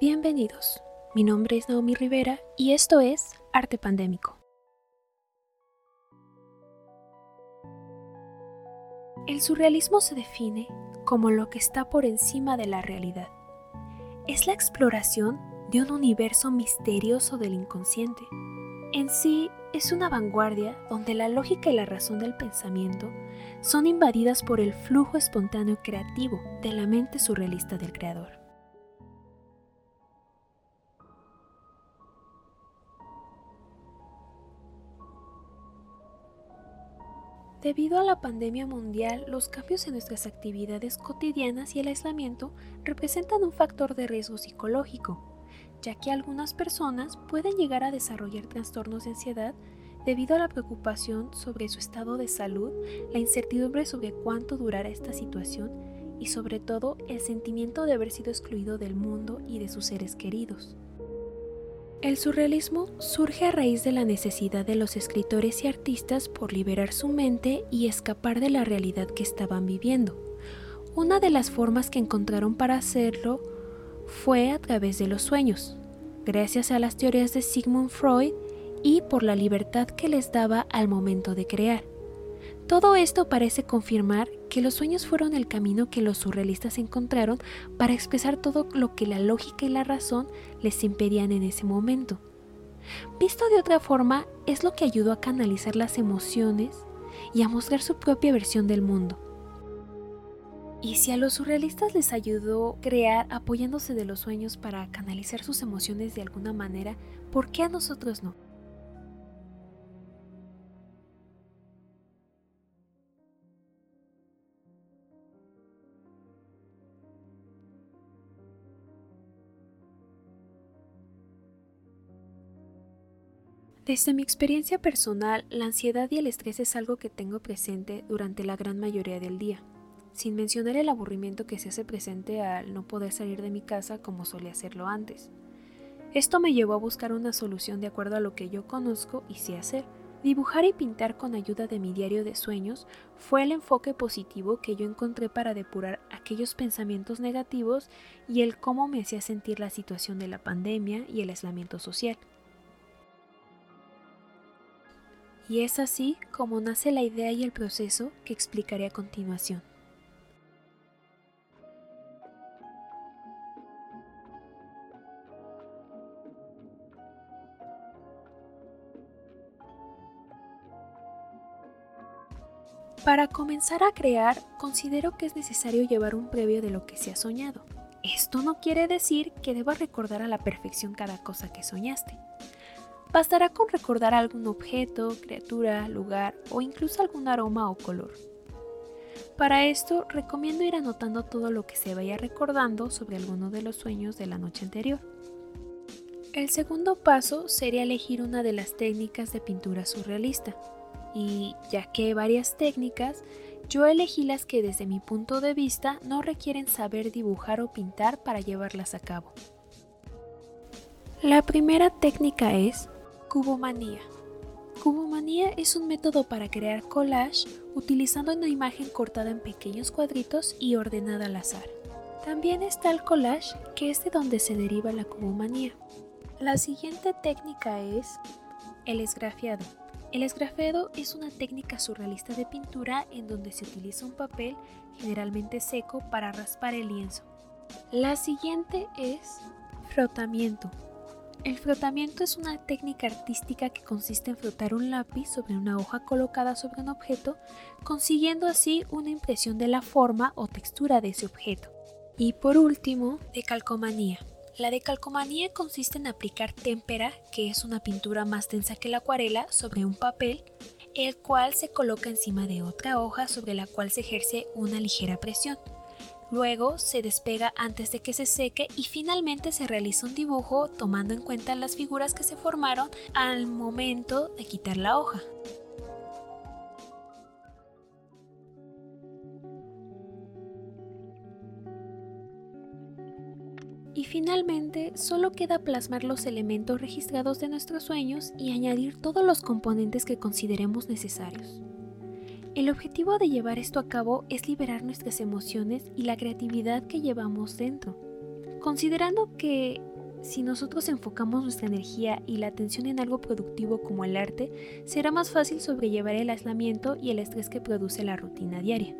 Bienvenidos, mi nombre es Naomi Rivera y esto es Arte Pandémico. El surrealismo se define como lo que está por encima de la realidad. Es la exploración de un universo misterioso del inconsciente. En sí, es una vanguardia donde la lógica y la razón del pensamiento son invadidas por el flujo espontáneo creativo de la mente surrealista del creador. Debido a la pandemia mundial, los cambios en nuestras actividades cotidianas y el aislamiento representan un factor de riesgo psicológico, ya que algunas personas pueden llegar a desarrollar trastornos de ansiedad debido a la preocupación sobre su estado de salud, la incertidumbre sobre cuánto durará esta situación y sobre todo el sentimiento de haber sido excluido del mundo y de sus seres queridos. El surrealismo surge a raíz de la necesidad de los escritores y artistas por liberar su mente y escapar de la realidad que estaban viviendo. Una de las formas que encontraron para hacerlo fue a través de los sueños, gracias a las teorías de Sigmund Freud y por la libertad que les daba al momento de crear. Todo esto parece confirmar que los sueños fueron el camino que los surrealistas encontraron para expresar todo lo que la lógica y la razón les impedían en ese momento. Visto de otra forma, es lo que ayudó a canalizar las emociones y a mostrar su propia versión del mundo. Y si a los surrealistas les ayudó crear apoyándose de los sueños para canalizar sus emociones de alguna manera, ¿por qué a nosotros no? Desde mi experiencia personal, la ansiedad y el estrés es algo que tengo presente durante la gran mayoría del día, sin mencionar el aburrimiento que se hace presente al no poder salir de mi casa como solía hacerlo antes. Esto me llevó a buscar una solución de acuerdo a lo que yo conozco y sé hacer. Dibujar y pintar con ayuda de mi diario de sueños fue el enfoque positivo que yo encontré para depurar aquellos pensamientos negativos y el cómo me hacía sentir la situación de la pandemia y el aislamiento social. Y es así como nace la idea y el proceso que explicaré a continuación. Para comenzar a crear, considero que es necesario llevar un previo de lo que se ha soñado. Esto no quiere decir que debas recordar a la perfección cada cosa que soñaste. Bastará con recordar algún objeto, criatura, lugar o incluso algún aroma o color. Para esto recomiendo ir anotando todo lo que se vaya recordando sobre alguno de los sueños de la noche anterior. El segundo paso sería elegir una de las técnicas de pintura surrealista. Y ya que hay varias técnicas, yo elegí las que desde mi punto de vista no requieren saber dibujar o pintar para llevarlas a cabo. La primera técnica es Cubomanía. Cubomanía es un método para crear collage utilizando una imagen cortada en pequeños cuadritos y ordenada al azar. También está el collage, que es de donde se deriva la cubomanía. La siguiente técnica es el esgrafiado. El esgrafiado es una técnica surrealista de pintura en donde se utiliza un papel generalmente seco para raspar el lienzo. La siguiente es frotamiento. El frotamiento es una técnica artística que consiste en frotar un lápiz sobre una hoja colocada sobre un objeto, consiguiendo así una impresión de la forma o textura de ese objeto. Y por último, decalcomanía. La decalcomanía consiste en aplicar témpera, que es una pintura más densa que la acuarela, sobre un papel, el cual se coloca encima de otra hoja sobre la cual se ejerce una ligera presión. Luego se despega antes de que se seque y finalmente se realiza un dibujo tomando en cuenta las figuras que se formaron al momento de quitar la hoja. Y finalmente, solo queda plasmar los elementos registrados de nuestros sueños y añadir todos los componentes que consideremos necesarios. El objetivo de llevar esto a cabo es liberar nuestras emociones y la creatividad que llevamos dentro. Considerando que Si nosotros enfocamos nuestra energía y la atención en algo productivo como el arte, será más fácil sobrellevar el aislamiento y el estrés que produce la rutina diaria.